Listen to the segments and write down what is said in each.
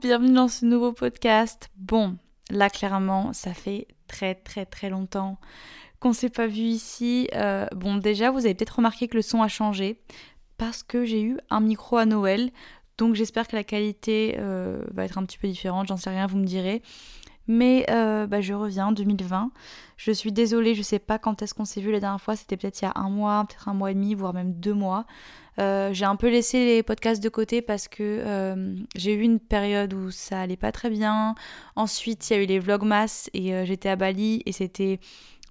Bienvenue dans ce nouveau podcast. Bon, là clairement, ça fait très très très longtemps qu'on s'est pas vu ici. Euh, bon, déjà, vous avez peut-être remarqué que le son a changé parce que j'ai eu un micro à Noël. Donc j'espère que la qualité euh, va être un petit peu différente, j'en sais rien, vous me direz. Mais euh, bah, je reviens 2020. Je suis désolée, je sais pas quand est-ce qu'on s'est vu la dernière fois. C'était peut-être il y a un mois, peut-être un mois et demi, voire même deux mois. Euh, j'ai un peu laissé les podcasts de côté parce que j'ai eu une période où ça allait pas très bien. Ensuite, il y a eu les vlogmas et j'étais à Bali et c'était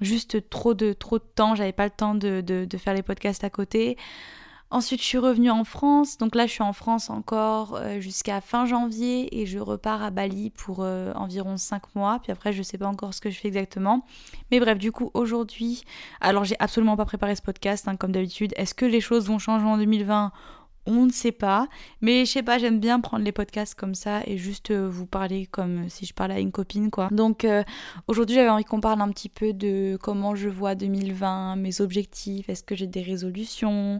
juste trop de trop de temps. J'avais pas le temps de, de faire les podcasts à côté. Ensuite, je suis revenue en France. Donc là, je suis en France encore euh, jusqu'à fin janvier et je repars à Bali pour euh, environ 5 mois. Puis après, je sais pas encore ce que je fais exactement. Mais bref, du coup, aujourd'hui, alors j'ai absolument pas préparé ce podcast, hein, comme d'habitude. Est-ce que les choses vont changer en 2020 on ne sait pas, mais je sais pas, j'aime bien prendre les podcasts comme ça et juste euh, vous parler comme si je parlais à une copine quoi. Donc aujourd'hui j'avais envie qu'on parle un petit peu de comment je vois 2020, mes objectifs, est-ce que j'ai des résolutions,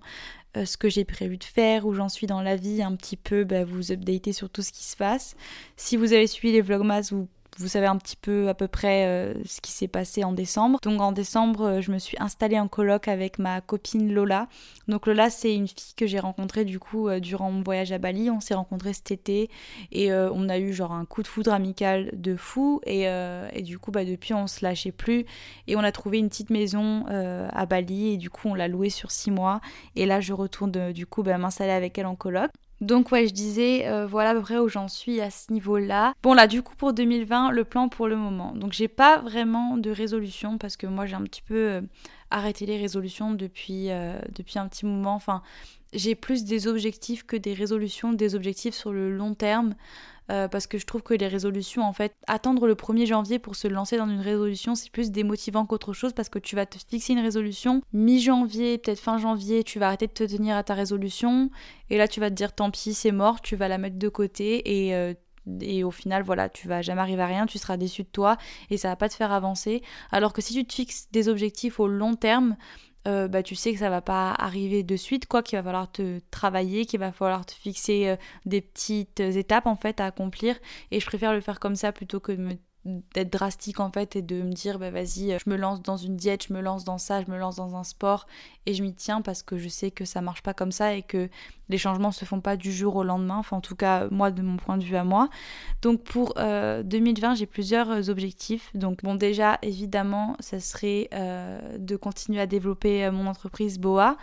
euh, ce que j'ai prévu de faire, où j'en suis dans la vie, un petit peu bah, vous updater sur tout ce qui se passe. Si vous avez suivi les vlogmas, vous vous savez un petit peu à peu près euh, ce qui s'est passé en décembre. Donc en décembre, euh, je me suis installée en coloc avec ma copine Lola. Donc Lola, c'est une fille que j'ai rencontrée du coup euh, durant mon voyage à Bali. On s'est rencontrés cet été et on a eu genre un coup de foudre amical de fou. Et, et du coup, bah, depuis, on se lâchait plus. Et on a trouvé une petite maison à Bali et du coup, on l'a louée sur six mois. Et là, je retourne du coup bah, m'installer avec elle en coloc. Donc ouais, je disais, euh, voilà à peu près où j'en suis à ce niveau-là. Bon là, du coup pour 2020, le plan pour le moment. Donc j'ai pas vraiment de résolution parce que moi j'ai un petit peu euh, arrêté les résolutions depuis, euh, depuis un petit moment. Enfin, j'ai plus des objectifs que des résolutions, des objectifs sur le long terme. Euh, parce que je trouve que les résolutions, en fait, attendre le 1er janvier pour se lancer dans une résolution, c'est plus démotivant qu'autre chose parce que tu vas te fixer une résolution mi-janvier, peut-être fin janvier, tu vas arrêter de te tenir à ta résolution et là tu vas te dire tant pis, c'est mort, tu vas la mettre de côté et euh, et au final voilà tu vas jamais arriver à rien tu seras déçu de toi et ça va pas te faire avancer alors que si tu te fixes des objectifs au long terme euh, bah, tu sais que ça va pas arriver de suite, quoi, qu'il va falloir te travailler, qu'il va falloir te fixer euh, des petites étapes en fait à accomplir. Et je préfère le faire comme ça plutôt que de me d'être drastique en fait et de me dire bah vas-y je me lance dans une diète, je me lance dans ça, je me lance dans un sport et je m'y tiens parce que je sais que ça marche pas comme ça et que les changements se font pas du jour au lendemain, enfin en tout cas moi de mon point de vue à moi. Donc pour 2020 euh, j'ai plusieurs objectifs. Donc bon déjà évidemment ça serait euh, de continuer à développer euh, mon entreprise Boa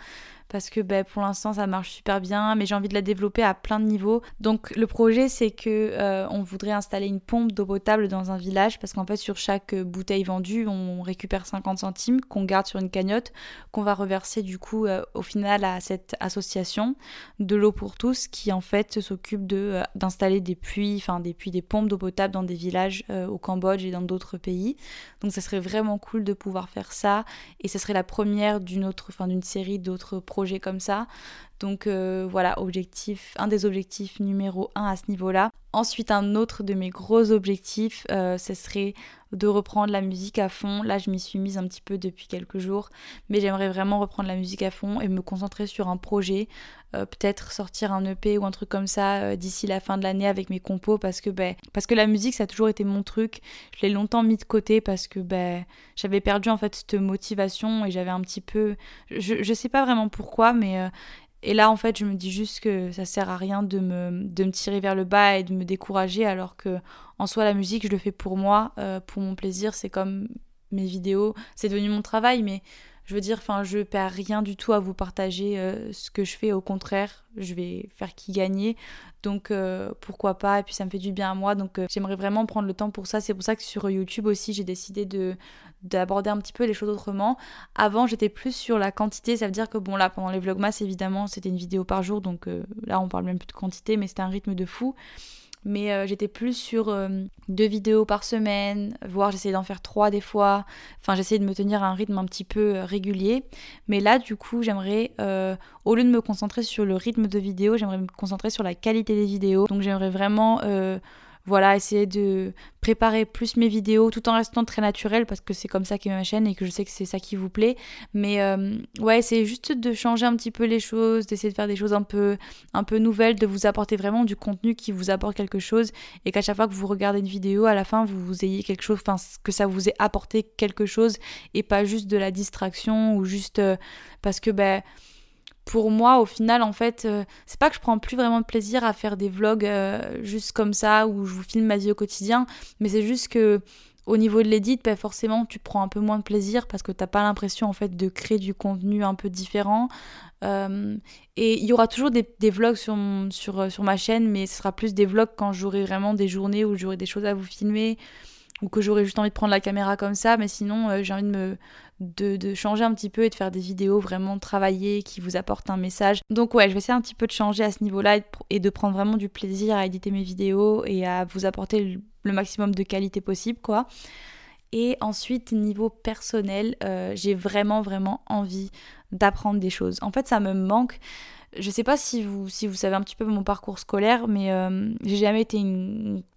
parce que ben, pour l'instant ça marche super bien, mais j'ai envie de la développer à plein de niveaux. Donc le projet c'est que euh, on voudrait installer une pompe d'eau potable dans un village parce qu'en fait sur chaque bouteille vendue on récupère 50 centimes qu'on garde sur une cagnotte qu'on va reverser du coup euh, au final à cette association de l'eau pour tous qui en fait s'occupe euh, d'installer des puits, enfin des puits, des pompes d'eau potable dans des villages au Cambodge et dans d'autres pays. Donc ça serait vraiment cool de pouvoir faire ça et ce serait la première d'une autre, enfin d'une série d'autres projets comme ça. Donc euh, voilà, objectif, un des objectifs numéro un à ce niveau-là. Ensuite, un autre de mes gros objectifs, euh, ce serait de reprendre la musique à fond. Là, je m'y suis mise un petit peu depuis quelques jours, mais j'aimerais vraiment reprendre la musique à fond et me concentrer sur un projet. Euh, peut-être sortir un EP ou un truc comme ça d'ici la fin de l'année avec mes compos parce que ben, parce que la musique ça a toujours été mon truc. Je l'ai longtemps mis de côté parce que ben j'avais perdu en fait cette motivation et j'avais un petit peu je, je sais pas vraiment pourquoi mais et là, en fait, je me dis juste que ça sert à rien de me, tirer vers le bas et de me décourager, alors que en soi, la musique, je le fais pour moi, euh, pour mon plaisir. C'est comme mes vidéos, c'est devenu mon travail, mais Je veux dire, enfin, je perds rien du tout à vous partager euh, ce que je fais. Au contraire, je vais faire qui gagner. Donc euh, pourquoi pas Et puis ça me fait du bien à moi. Donc euh, j'aimerais vraiment prendre le temps pour ça. C'est pour ça que sur YouTube aussi, j'ai décidé de d'aborder un petit peu les choses autrement. Avant, j'étais plus sur la quantité. Ça veut dire que bon là, pendant les vlogmas, évidemment, c'était une vidéo par jour. Donc là, on parle même plus de quantité, mais c'était un rythme de fou mais euh, j'étais plus sur euh, deux vidéos par semaine, voire j'essayais d'en faire trois des fois. Enfin, j'essayais de me tenir à un rythme un petit peu euh, régulier. Mais là, du coup, j'aimerais, au lieu de me concentrer sur le rythme de vidéo, j'aimerais me concentrer sur la qualité des vidéos. Donc, j'aimerais vraiment voilà, essayer de préparer plus mes vidéos tout en restant très naturel parce que c'est comme ça qu'est ma chaîne et que je sais que c'est ça qui vous plaît. Mais euh, ouais, c'est juste de changer un petit peu les choses, d'essayer de faire des choses un peu, un peu nouvelles, de vous apporter vraiment du contenu qui vous apporte quelque chose et qu'à chaque fois que vous regardez une vidéo, à la fin, vous, vous ayez quelque chose, enfin, que ça vous ait apporté quelque chose et pas juste de la distraction ou juste euh, parce que ben pour moi, au final, en fait, euh, c'est pas que je prends plus vraiment de plaisir à faire des vlogs euh, juste comme ça où je vous filme ma vie au quotidien, mais c'est juste que au niveau de l'édit, ben forcément, tu prends un peu moins de plaisir parce que t'as pas l'impression en fait de créer du contenu un peu différent. Euh, et il y aura toujours des, vlogs sur, ma chaîne, mais ce sera plus des vlogs quand j'aurai vraiment des journées où j'aurai des choses à vous filmer ou que j'aurais juste envie de prendre la caméra comme ça, mais sinon j'ai envie de me de, changer un petit peu et de faire des vidéos vraiment travaillées qui vous apportent un message. Donc ouais, je vais essayer un petit peu de changer à ce niveau-là et de prendre vraiment du plaisir à éditer mes vidéos et à vous apporter le, maximum de qualité possible quoi. Et ensuite, niveau personnel, euh, j'ai vraiment, vraiment envie d'apprendre des choses. En fait, ça me manque je sais pas si vous, si vous savez un petit peu mon parcours scolaire, mais euh, j'ai jamais été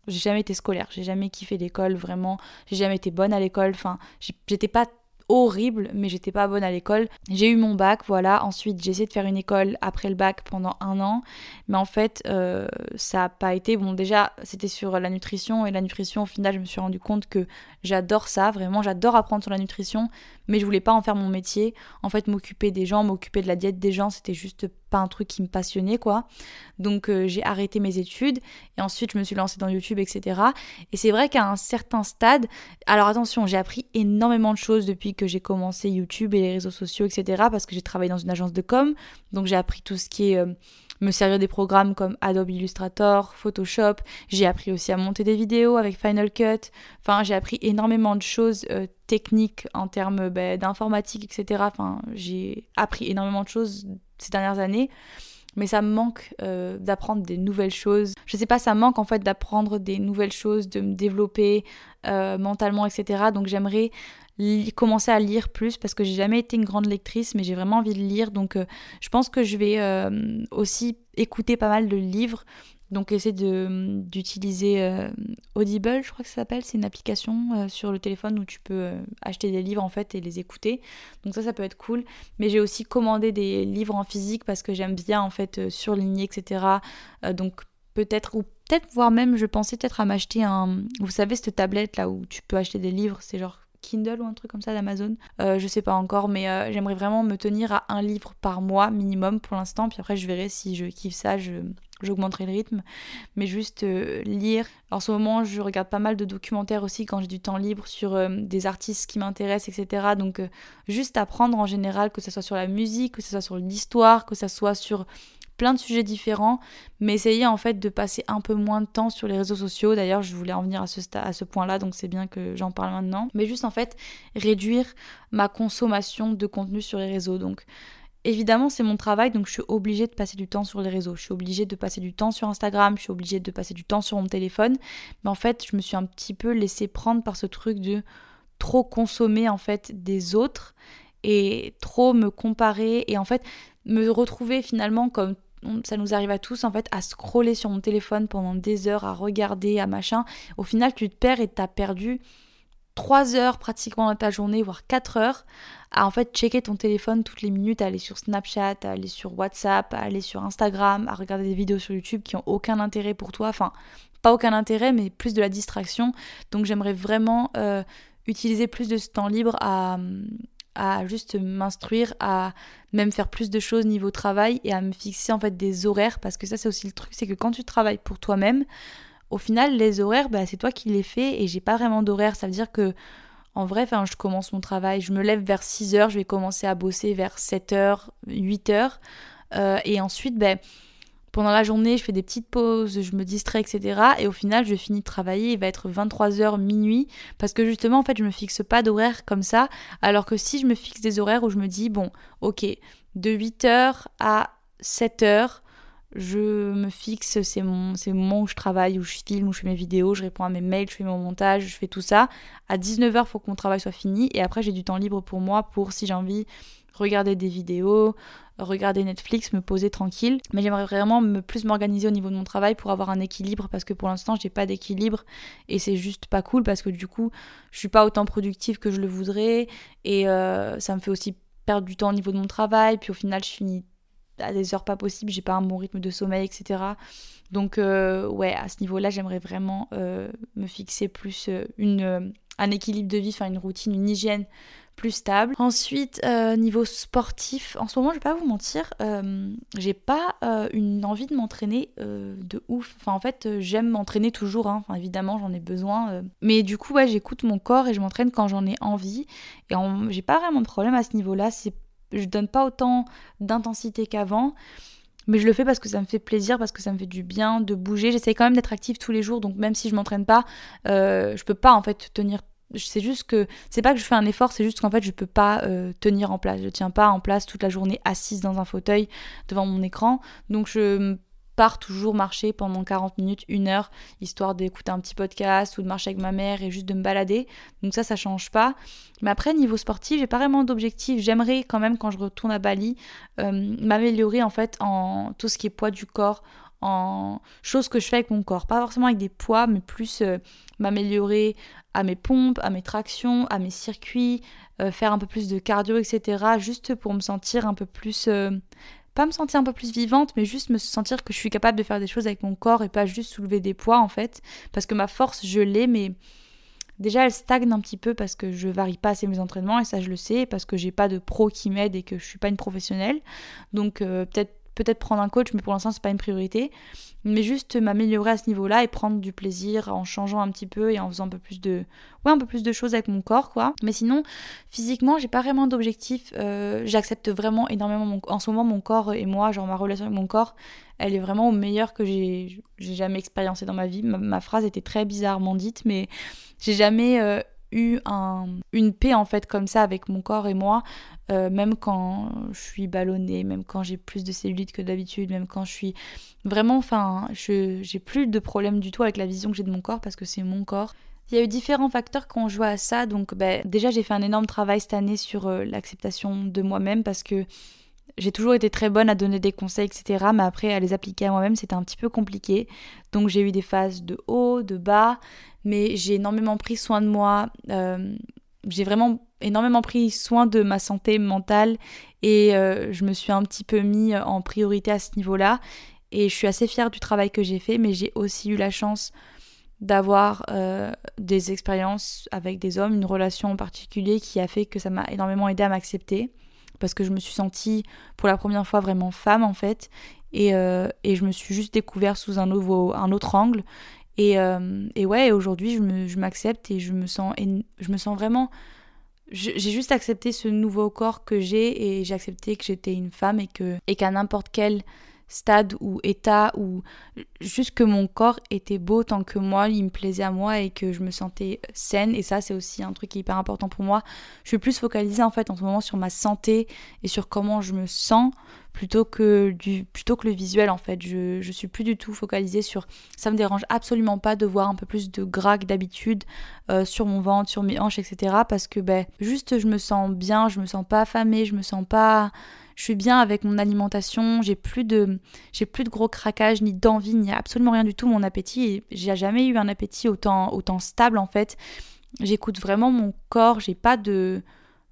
j'ai jamais été scolaire, j'ai jamais kiffé l'école vraiment, j'ai jamais été bonne à l'école, enfin j'étais pas horrible, mais j'étais pas bonne à l'école. J'ai eu mon bac, voilà. Ensuite, j'ai essayé de faire une école après le bac pendant un an, mais en fait, euh, ça n'a pas été. Bon, déjà, c'était sur la nutrition, et la nutrition, au final, je me suis rendu compte que j'adore ça, vraiment, j'adore apprendre sur la nutrition, mais je voulais pas en faire mon métier. En fait, m'occuper des gens, m'occuper de la diète des gens, c'était juste pas un truc qui me passionnait, quoi. Donc, euh, j'ai arrêté mes études, et ensuite, je me suis lancée dans YouTube, etc. Et c'est vrai qu'à un certain stade, alors attention, j'ai appris énormément de choses depuis que j'ai commencé YouTube et les réseaux sociaux, etc. Parce que j'ai travaillé dans une agence de com, donc j'ai appris tout ce qui est... Euh, me servir des programmes comme Adobe Illustrator, Photoshop. J'ai appris aussi à monter des vidéos avec Final Cut. Enfin, j'ai appris énormément de choses euh, techniques en termes bah, d'informatique, etc. Enfin, j'ai appris énormément de choses ces dernières années. Mais ça me manque euh, d'apprendre des nouvelles choses. Je sais pas, ça manque en fait d'apprendre des nouvelles choses, de me développer euh, mentalement, etc. Donc j'aimerais commencer à lire plus parce que j'ai jamais été une grande lectrice mais j'ai vraiment envie de lire. Donc euh, je pense que je vais euh, aussi écouter pas mal de livres. Donc essayer d'utiliser euh, Audible je crois que ça s'appelle. C'est une application sur le téléphone où tu peux acheter des livres en fait et les écouter. Donc ça ça peut être cool. Mais j'ai aussi commandé des livres en physique parce que j'aime bien en fait surligner etc donc peut-être ou peut-être voire même je pensais peut-être à m'acheter un vous savez cette tablette là où tu peux acheter des livres. C'est genre Kindle ou un truc comme ça d'Amazon. Euh, je sais pas encore, mais euh, j'aimerais vraiment me tenir à un livre par mois minimum pour l'instant. Puis après, je verrai si je kiffe ça, je, j'augmenterai le rythme. Mais juste euh, lire. En ce moment, je regarde pas mal de documentaires aussi quand j'ai du temps libre sur des artistes qui m'intéressent, etc. Donc, juste apprendre en général, que ce soit sur la musique, que ce soit sur l'histoire, que ce soit sur plein de sujets différents, mais essayer en fait de passer un peu moins de temps sur les réseaux sociaux. D'ailleurs, je voulais en venir à ce, à ce point-là, donc c'est bien que j'en parle maintenant. Mais juste en fait réduire ma consommation de contenu sur les réseaux. Donc évidemment, c'est mon travail, donc je suis obligée de passer du temps sur les réseaux. Je suis obligée de passer du temps sur Instagram, je suis obligée de passer du temps sur mon téléphone. Mais en fait, je me suis un petit peu laissée prendre par ce truc de trop consommer en fait des autres et trop me comparer et en fait me retrouver finalement comme ça nous arrive à tous en fait à scroller sur mon téléphone pendant des heures, à regarder, à machin. Au final, tu te perds et t'as perdu 3 heures pratiquement dans ta journée, voire 4 heures, à en fait checker ton téléphone toutes les minutes, à aller sur Snapchat, à aller sur WhatsApp, à aller sur Instagram, à regarder des vidéos sur YouTube qui ont aucun intérêt pour toi. Enfin, pas aucun intérêt, mais plus de la distraction. Donc j'aimerais vraiment euh, utiliser plus de ce temps libre à, à juste m'instruire, à même faire plus de choses niveau travail et à me fixer en fait des horaires parce que ça c'est aussi le truc, c'est que quand tu travailles pour toi-même, au final les horaires bah, c'est toi qui les fais et j'ai pas vraiment d'horaire, ça veut dire que en vrai, enfin, je commence mon travail, je me lève vers 6h, je vais commencer à bosser vers 7h, 8h. Euh, et ensuite, ben, pendant la journée, je fais des petites pauses, je me distrais, etc. Et au final, je finis de travailler, il va être 23h, minuit, parce que justement, en fait, je me fixe pas d'horaire comme ça, alors que si je me fixe des horaires où je me dis, bon, ok, de 8h à 7h, je me fixe, c'est mon, c'est le moment où je travaille, où je filme, où je fais mes vidéos, je réponds à mes mails, je fais mon montage, je fais tout ça. À 19h, il faut que mon travail soit fini. Et après, j'ai du temps libre pour moi, pour si j'ai envie, regarder des vidéos, regarder Netflix, me poser tranquille. Mais j'aimerais vraiment me plus m'organiser au niveau de mon travail pour avoir un équilibre parce que pour l'instant j'ai pas d'équilibre et c'est juste pas cool parce que du coup je suis pas autant productive que je le voudrais et euh, ça me fait aussi perdre du temps au niveau de mon travail puis au final je finis à des heures pas possibles, j'ai pas un bon rythme de sommeil, etc. Donc euh, ouais, à ce niveau-là, j'aimerais vraiment euh, me fixer plus une, un équilibre de vie, enfin une routine, une hygiène plus stable. Ensuite, niveau sportif, en ce moment, je vais pas vous mentir, j'ai pas une envie de m'entraîner de ouf. Enfin, en fait, j'aime m'entraîner toujours, hein. évidemment, j'en ai besoin. Mais du coup, j'écoute mon corps et je m'entraîne quand j'en ai envie. Et j'ai pas vraiment de problème à ce niveau-là. Je donne pas autant d'intensité qu'avant. Mais je le fais parce que ça me fait plaisir, parce que ça me fait du bien de bouger. J'essaie quand même d'être active tous les jours, donc même si je m'entraîne pas, euh, je peux pas en fait tenir. C'est juste que c'est pas que je fais un effort, c'est juste qu'en fait je peux pas euh, tenir en place. Je tiens pas en place toute la journée assise dans un fauteuil devant mon écran. Donc je pars toujours marcher pendant 40 minutes, une heure, histoire d'écouter un petit podcast ou de marcher avec ma mère et juste de me balader. Donc ça, ça change pas. Mais après, niveau sportif, j'ai pas vraiment d'objectif. J'aimerais quand même, quand je retourne à Bali, euh, m'améliorer en fait en tout ce qui est poids du corps, choses que je fais avec mon corps. Pas forcément avec des poids, mais plus euh, m'améliorer à mes pompes, à mes tractions, à mes circuits, euh, faire un peu plus de cardio, etc. Juste pour me sentir un peu plus pas me sentir un peu plus vivante, mais juste me sentir que je suis capable de faire des choses avec mon corps et pas juste soulever des poids en fait. Parce que ma force, je l'ai, mais déjà elle stagne un petit peu parce que je varie pas assez mes entraînements et ça je le sais, parce que j'ai pas de pro qui m'aide et que je suis pas une professionnelle. Donc euh, peut-être peut-être prendre un coach, mais pour l'instant c'est pas une priorité. Mais juste m'améliorer à ce niveau-là et prendre du plaisir en changeant un petit peu et en faisant un peu plus de ouais un peu plus de choses avec mon corps quoi. Mais sinon physiquement j'ai pas vraiment d'objectif euh, j'accepte vraiment énormément en ce moment mon corps et moi genre ma relation avec mon corps elle est vraiment au meilleur que j'ai jamais expériencé dans ma vie. Ma, phrase était très bizarrement dite mais j'ai jamais euh, eu un, une paix en fait comme ça avec mon corps et moi, euh, même quand je suis ballonnée, même quand j'ai plus de cellulite que d'habitude, même quand je suis vraiment, enfin, j'ai plus de problème du tout avec la vision que j'ai de mon corps parce que c'est mon corps. Il y a eu différents facteurs qui ont joué à ça, donc ben, déjà j'ai fait un énorme travail cette année sur euh, l'acceptation de moi-même parce que j'ai toujours été très bonne à donner des conseils, etc. Mais après, à les appliquer à moi-même, c'était un petit peu compliqué. Donc j'ai eu des phases de haut, de bas, mais j'ai énormément pris soin de moi. Euh, j'ai vraiment énormément pris soin de ma santé mentale et euh, je me suis un petit peu mis en priorité à ce niveau-là. Et je suis assez fière du travail que j'ai fait, mais j'ai aussi eu la chance d'avoir euh, des expériences avec des hommes, une relation en particulier qui a fait que ça m'a énormément aidé à m'accepter parce que je me suis sentie pour la première fois vraiment femme en fait et, je me suis juste découvert sous un, nouveau, un autre angle et, euh, et ouais aujourd'hui je m'accepte et je me sens je me sens vraiment j'ai juste accepté ce nouveau corps que j'ai et j'ai accepté que j'étais une femme et que et qu'à n'importe quel stade ou état ou juste que mon corps était beau tant que moi, il me plaisait à moi et que je me sentais saine et ça c'est aussi un truc qui est hyper important pour moi. Je suis plus focalisée en fait en ce moment sur ma santé et sur comment je me sens plutôt que du plutôt que le visuel en fait. Je, je suis plus du tout focalisée sur ça me dérange absolument pas de voir un peu plus de gras que d'habitude euh, sur mon ventre, sur mes hanches, etc. parce que ben juste je me sens bien, je me sens pas affamée, je me sens pas je suis bien avec mon alimentation, j'ai plus de j'ai plus de gros craquages ni d'envie ni absolument rien du tout mon appétit j'ai jamais eu un appétit autant stable en fait. J'écoute vraiment mon corps, j'ai pas de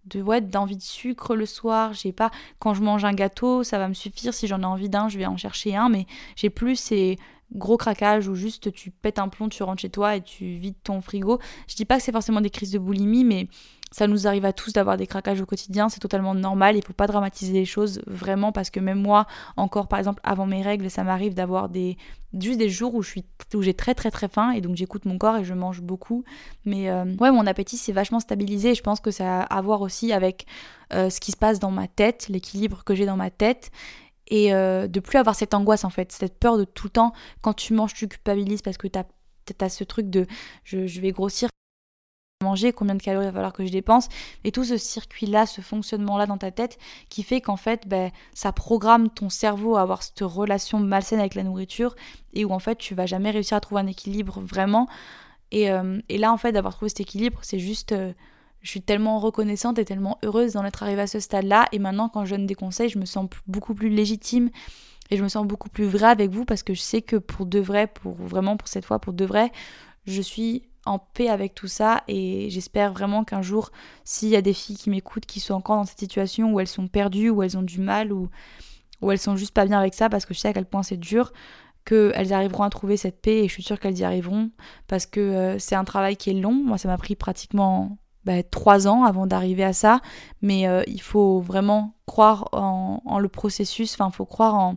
de ouais, d'envie de sucre le soir, j'ai pas quand je mange un gâteau, ça va me suffire si j'en ai envie d'un, je vais en chercher un mais j'ai plus ces gros craquages où juste tu pètes un plomb, tu rentres chez toi et tu vides ton frigo. Je dis pas que c'est forcément des crises de boulimie mais ça nous arrive à tous d'avoir des craquages au quotidien, c'est totalement normal, il faut pas dramatiser les choses vraiment parce que même moi, encore par exemple avant mes règles, ça m'arrive d'avoir des juste des jours où j'ai très très très faim et donc j'écoute mon corps et je mange beaucoup. Mais euh, ouais, mon appétit s'est vachement stabilisé et je pense que ça a à voir aussi avec euh, ce qui se passe dans ma tête, l'équilibre que j'ai dans ma tête et euh, de plus avoir cette angoisse en fait, cette peur de tout le temps quand tu manges tu culpabilises parce que tu as, ce truc de je vais grossir manger, combien de calories il va falloir que je dépense, et tout ce circuit-là, ce fonctionnement-là dans ta tête qui fait qu'en fait, ben, ça programme ton cerveau à avoir cette relation malsaine avec la nourriture et où en fait tu vas jamais réussir à trouver un équilibre vraiment. Et, euh, là, en fait, d'avoir trouvé cet équilibre, c'est juste. Euh, je suis tellement reconnaissante et tellement heureuse d'en être arrivée à ce stade-là. Et maintenant, quand je donne des conseils, je me sens beaucoup plus légitime et je me sens beaucoup plus vraie avec vous parce que je sais que pour de vrai, pour vraiment pour cette fois, pour de vrai, je suis en paix avec tout ça et j'espère vraiment qu'un jour, s'il y a des filles qui m'écoutent qui sont encore dans cette situation où elles sont perdues, où elles ont du mal, ou où elles sont juste pas bien avec ça parce que je sais à quel point c'est dur, qu'elles arriveront à trouver cette paix et je suis sûre qu'elles y arriveront parce que euh, c'est un travail qui est long. Moi, ça m'a pris pratiquement bah, trois ans avant d'arriver à ça, mais euh, il faut vraiment croire en, en le processus, enfin, il faut croire en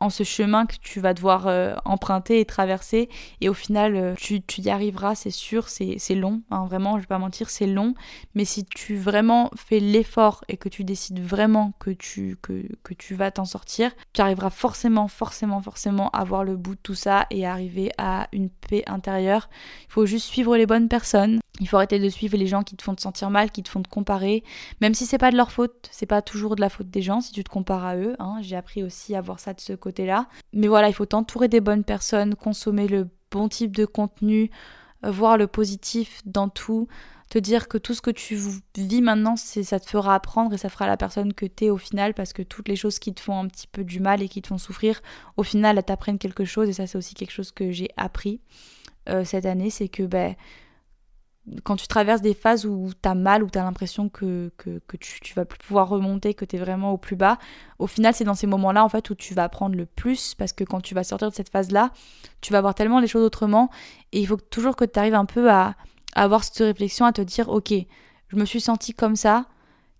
en ce chemin que tu vas devoir euh, emprunter et traverser. Et au final, euh, tu, y arriveras, c'est sûr, c'est long, hein, vraiment, je vais pas mentir, c'est long. Mais si tu vraiment fais l'effort et que tu décides vraiment que tu, que, que tu vas t'en sortir, tu arriveras forcément, forcément, forcément à voir le bout de tout ça et arriver à une paix intérieure. Il faut juste suivre les bonnes personnes. Il faut arrêter de suivre les gens qui te font te sentir mal, qui te font te comparer, même si c'est pas de leur faute, c'est pas toujours de la faute des gens si tu te compares à eux. Hein. J'ai appris aussi à voir ça de ce côté-là. Mais voilà, il faut t'entourer des bonnes personnes, consommer le bon type de contenu, euh, voir le positif dans tout, te dire que tout ce que tu vis maintenant, ça te fera apprendre et ça fera la personne que t'es au final, parce que toutes les choses qui te font un petit peu du mal et qui te font souffrir, au final, elles t'apprennent quelque chose et ça c'est aussi quelque chose que j'ai appris euh, cette année, c'est que ben quand tu traverses des phases où tu as mal, où tu as l'impression que, tu, vas plus pouvoir remonter, que tu es vraiment au plus bas, au final, c'est dans ces moments-là en fait où tu vas apprendre le plus parce que quand tu vas sortir de cette phase-là, tu vas voir tellement les choses autrement et il faut toujours que tu arrives un peu à, à, avoir cette réflexion, à te dire ok, je me suis senti comme ça,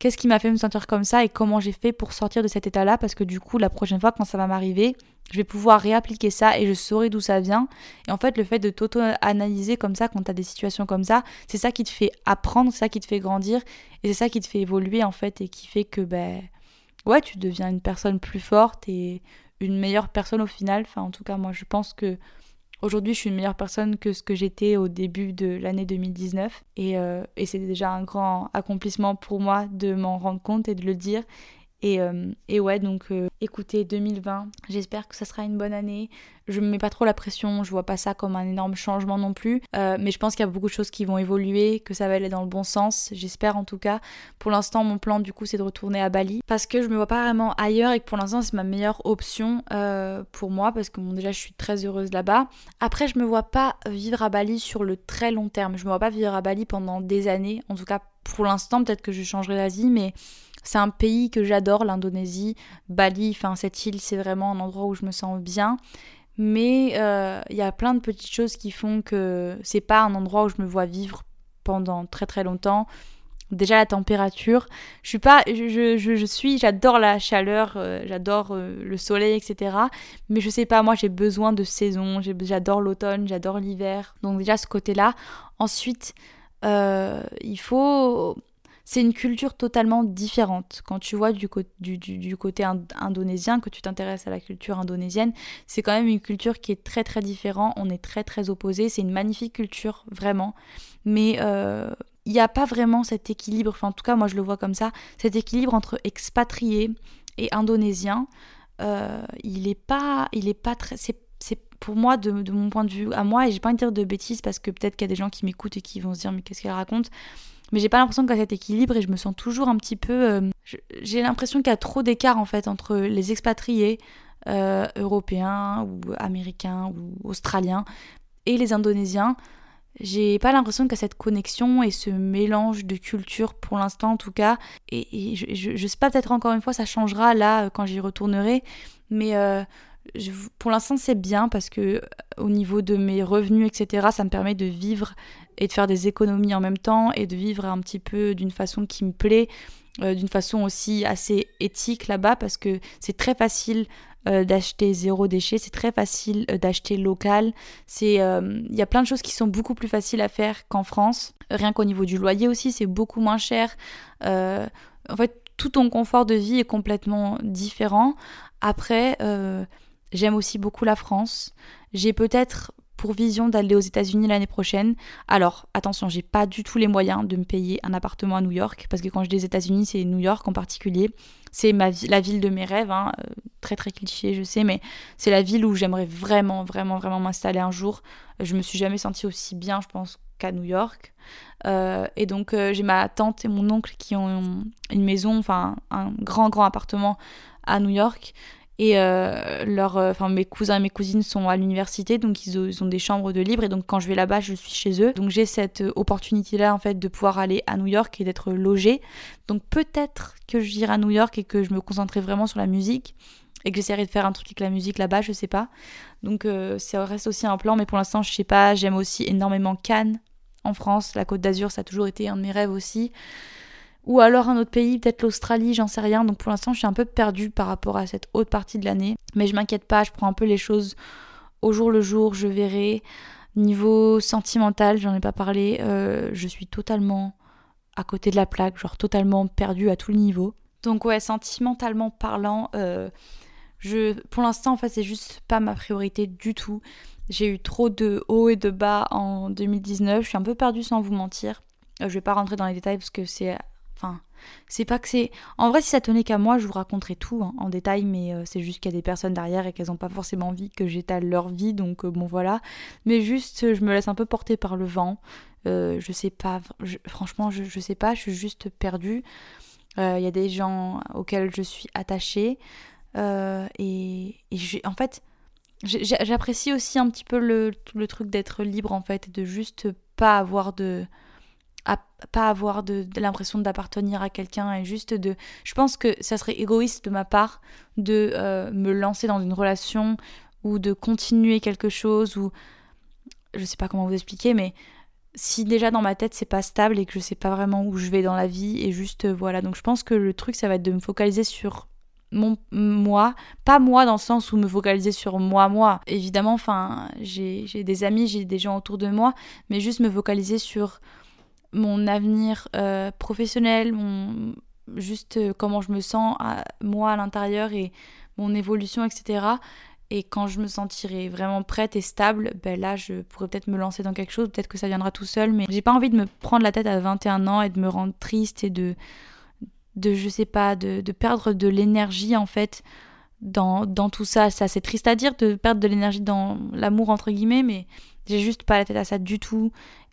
qu'est-ce qui m'a fait me sentir comme ça et comment j'ai fait pour sortir de cet état-là parce que du coup, la prochaine fois quand ça va m'arriver, je vais pouvoir réappliquer ça et je saurai d'où ça vient. Et en fait, le fait de t'auto-analyser comme ça quand tu as des situations comme ça, c'est ça qui te fait apprendre, c'est ça qui te fait grandir et c'est ça qui te fait évoluer en fait et qui fait que ben ouais, tu deviens une personne plus forte et une meilleure personne au final. Enfin, en tout cas, moi je pense que aujourd'hui je suis une meilleure personne que ce que j'étais au début de l'année 2019 et, euh, et c'est déjà un grand accomplissement pour moi de m'en rendre compte et de le dire et, euh, et, ouais, donc euh, écoutez, 2020, j'espère que ça sera une bonne année. Je me mets pas trop la pression, je vois pas ça comme un énorme changement non plus. Euh, mais je pense qu'il y a beaucoup de choses qui vont évoluer, que ça va aller dans le bon sens, j'espère en tout cas. Pour l'instant, mon plan du coup, c'est de retourner à Bali. Parce que je me vois pas vraiment ailleurs et que pour l'instant, c'est ma meilleure option pour moi. Parce que bon, déjà, je suis très heureuse là-bas. Après, je me vois pas vivre à Bali sur le très long terme. Je me vois pas vivre à Bali pendant des années. En tout cas, pour l'instant, peut-être que je changerai d'avis, mais c'est un pays que j'adore, l'Indonésie, Bali, enfin cette île, c'est vraiment un endroit où je me sens bien. Mais euh, il y a plein de petites choses qui font que c'est pas un endroit où je me vois vivre pendant très très longtemps. Déjà la température, je suis pas, je, je, suis, j'adore la chaleur, euh, j'adore euh, le soleil, etc. Mais je sais pas, moi j'ai besoin de saison, j'adore l'automne, j'adore l'hiver. Donc déjà ce côté-là. Ensuite, il faut c'est une culture totalement différente. Quand tu vois du, côté indonésien, que tu t'intéresses à la culture indonésienne, c'est quand même une culture qui est très très différente. On est très très opposés. C'est une magnifique culture, vraiment. Mais euh, il n'y a pas vraiment cet équilibre, enfin en tout cas moi je le vois comme ça, cet équilibre entre expatriés et indonésiens. Euh, il est pas, il est pas très, c'est pour moi, de, de, mon point de vue à moi, et j'ai pas envie de dire de bêtises parce que peut-être qu'il y a des gens qui m'écoutent et qui vont se dire mais qu'est-ce qu'elle raconte? Mais j'ai pas l'impression qu'il y a cet équilibre et je me sens toujours un petit peu. Euh, j'ai l'impression qu'il y a trop d'écart en fait entre les expatriés euh, européens ou américains ou australiens et les indonésiens. J'ai pas l'impression qu'il y cette connexion et ce mélange de culture pour l'instant en tout cas. Et, je, je, sais pas, peut-être encore une fois ça changera là euh, quand j'y retournerai. Mais pour l'instant, c'est bien parce que euh, au niveau de mes revenus, etc., ça me permet de vivre et de faire des économies en même temps et de vivre un petit peu d'une façon qui me plaît, euh, d'une façon aussi assez éthique là-bas parce que c'est très facile euh, d'acheter zéro déchet, c'est très facile d'acheter local. C'est, il y a plein de choses qui sont beaucoup plus faciles à faire qu'en France. Rien qu'au niveau du loyer aussi, c'est beaucoup moins cher. en fait, tout ton confort de vie est complètement différent. Après, j'aime aussi beaucoup la France. J'ai peut-être pour vision d'aller aux États-Unis l'année prochaine. Alors, attention, j'ai pas du tout les moyens de me payer un appartement à New York, parce que quand je dis États-Unis, c'est New York en particulier. C'est la ville de mes rêves, hein. euh, très très cliché, je sais, mais c'est la ville où j'aimerais vraiment, vraiment, vraiment m'installer un jour. Je me suis jamais sentie aussi bien, je pense, qu'à New York. Euh, et donc, j'ai ma tante et mon oncle qui ont une maison, enfin, un grand, grand appartement à New York. Et euh, leur, euh, enfin, mes cousins et mes cousines sont à l'université, donc ils ont, des chambres de libre. Et donc quand je vais là-bas, je suis chez eux. Donc j'ai cette euh, opportunité-là, en fait, de pouvoir aller à New York et d'être logée. Donc peut-être que j'irai à New York et que je me concentrerai vraiment sur la musique et que j'essaierai de faire un truc avec la musique là-bas, je sais pas. Donc ça reste aussi un plan, mais pour l'instant, je sais pas. J'aime aussi énormément Cannes en France. La Côte d'Azur, ça a toujours été un de mes rêves aussi ou alors un autre pays, peut-être l'Australie, j'en sais rien. Donc pour l'instant, je suis un peu perdue par rapport à cette haute partie de l'année. Mais je m'inquiète pas, je prends un peu les choses au jour le jour, je verrai. Niveau sentimental, j'en ai pas parlé, euh, je suis totalement à côté de la plaque, genre totalement perdue à tous les niveaux. Donc ouais, sentimentalement parlant, euh, je, pour l'instant, en fait, c'est juste pas ma priorité du tout. J'ai eu trop de hauts et de bas en 2019. Je suis un peu perdue sans vous mentir. Euh, je vais pas rentrer dans les détails parce que c'est C'est pas que c'est. En vrai, si ça tenait qu'à moi, je vous raconterais tout hein, en détail, mais euh, c'est juste qu'il y a des personnes derrière et qu'elles n'ont pas forcément envie que j'étale leur vie, donc euh, bon voilà. Mais juste, je me laisse un peu porter par le vent. Euh, je sais pas, franchement, je, je, sais pas, je suis juste perdue. Il y a des gens auxquels je suis attachée. et, et en fait, j'apprécie aussi un petit peu le, le truc d'être libre, en fait, de juste pas avoir de pas avoir de, l'impression d'appartenir à quelqu'un et juste de je pense que ça serait égoïste de ma part de euh, me lancer dans une relation ou de continuer quelque chose ou je sais pas comment vous expliquer mais si déjà dans ma tête c'est pas stable et que je sais pas vraiment où je vais dans la vie et juste euh, voilà. Donc je pense que le truc ça va être de me focaliser sur mon moi pas moi dans le sens où me focaliser sur moi moi. Évidemment enfin j'ai des amis j'ai des gens autour de moi mais juste me focaliser sur mon avenir euh, professionnel, mon, juste euh, comment je me sens à, moi à l'intérieur et mon évolution, etc. Et quand je me sentirai vraiment prête et stable, ben là, je pourrais peut-être me lancer dans quelque chose, peut-être que ça viendra tout seul, mais j'ai pas envie de me prendre la tête à 21 ans et de me rendre triste et de, de je sais pas, de, de perdre de l'énergie en fait dans, dans tout ça. Ça, c'est triste à dire de perdre de l'énergie dans l'amour, entre guillemets, mais j'ai juste pas la tête à ça du tout.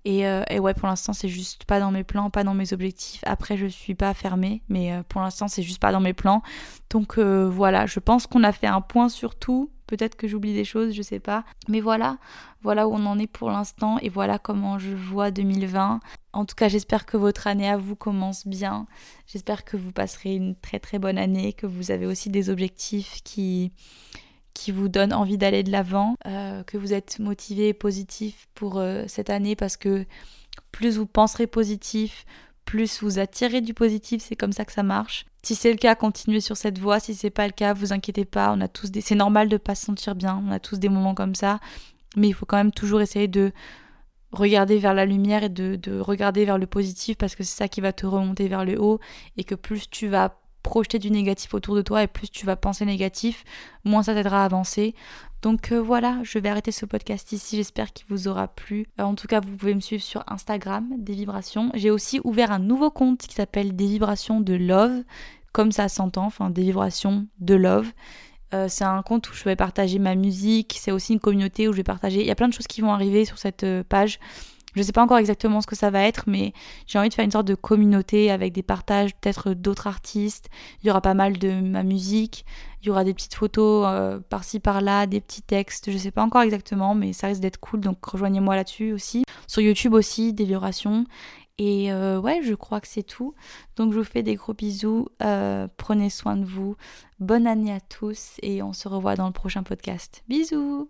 Euh, et, ouais, pour l'instant, c'est juste pas dans mes plans, pas dans mes objectifs. Après, je suis pas fermée, mais euh, pour l'instant, c'est juste pas dans mes plans. Donc euh, voilà, je pense qu'on a fait un point sur tout. Peut-être que j'oublie des choses, je sais pas. Mais voilà, voilà où on en est pour l'instant et voilà comment je vois 2020. En tout cas, j'espère que votre année à vous commence bien. J'espère que vous passerez une très très bonne année, que vous avez aussi des objectifs qui qui vous donne envie d'aller de l'avant, euh, que vous êtes motivé et positif pour euh, cette année parce que plus vous penserez positif, plus vous attirez du positif, c'est comme ça que ça marche. Si c'est le cas, continuez sur cette voie. Si c'est pas le cas, vous inquiétez pas. On a tous des... C'est normal de pas se sentir bien. On a tous des moments comme ça, mais il faut quand même toujours essayer de regarder vers la lumière et de, de regarder vers le positif parce que c'est ça qui va te remonter vers le haut et que plus tu vas projeter du négatif autour de toi et plus tu vas penser négatif, moins ça t'aidera à avancer. Donc euh, voilà, je vais arrêter ce podcast ici, j'espère qu'il vous aura plu. Euh, en tout cas, vous pouvez me suivre sur Instagram, des vibrations. J'ai aussi ouvert un nouveau compte qui s'appelle des vibrations de love, comme ça s'entend, enfin des vibrations de love. Euh, c'est un compte où je vais partager ma musique, c'est aussi une communauté où je vais partager. Il y a plein de choses qui vont arriver sur cette page. Je ne sais pas encore exactement ce que ça va être, mais j'ai envie de faire une sorte de communauté avec des partages peut-être d'autres artistes. Il y aura pas mal de ma musique, il y aura des petites photos euh, par-ci par-là, des petits textes. Je ne sais pas encore exactement, mais ça risque d'être cool, donc rejoignez-moi là-dessus aussi. Sur YouTube aussi, des vibrations. Et euh, ouais, je crois que c'est tout. Donc je vous fais des gros bisous. Euh, prenez soin de vous. Bonne année à tous et on se revoit dans le prochain podcast. Bisous.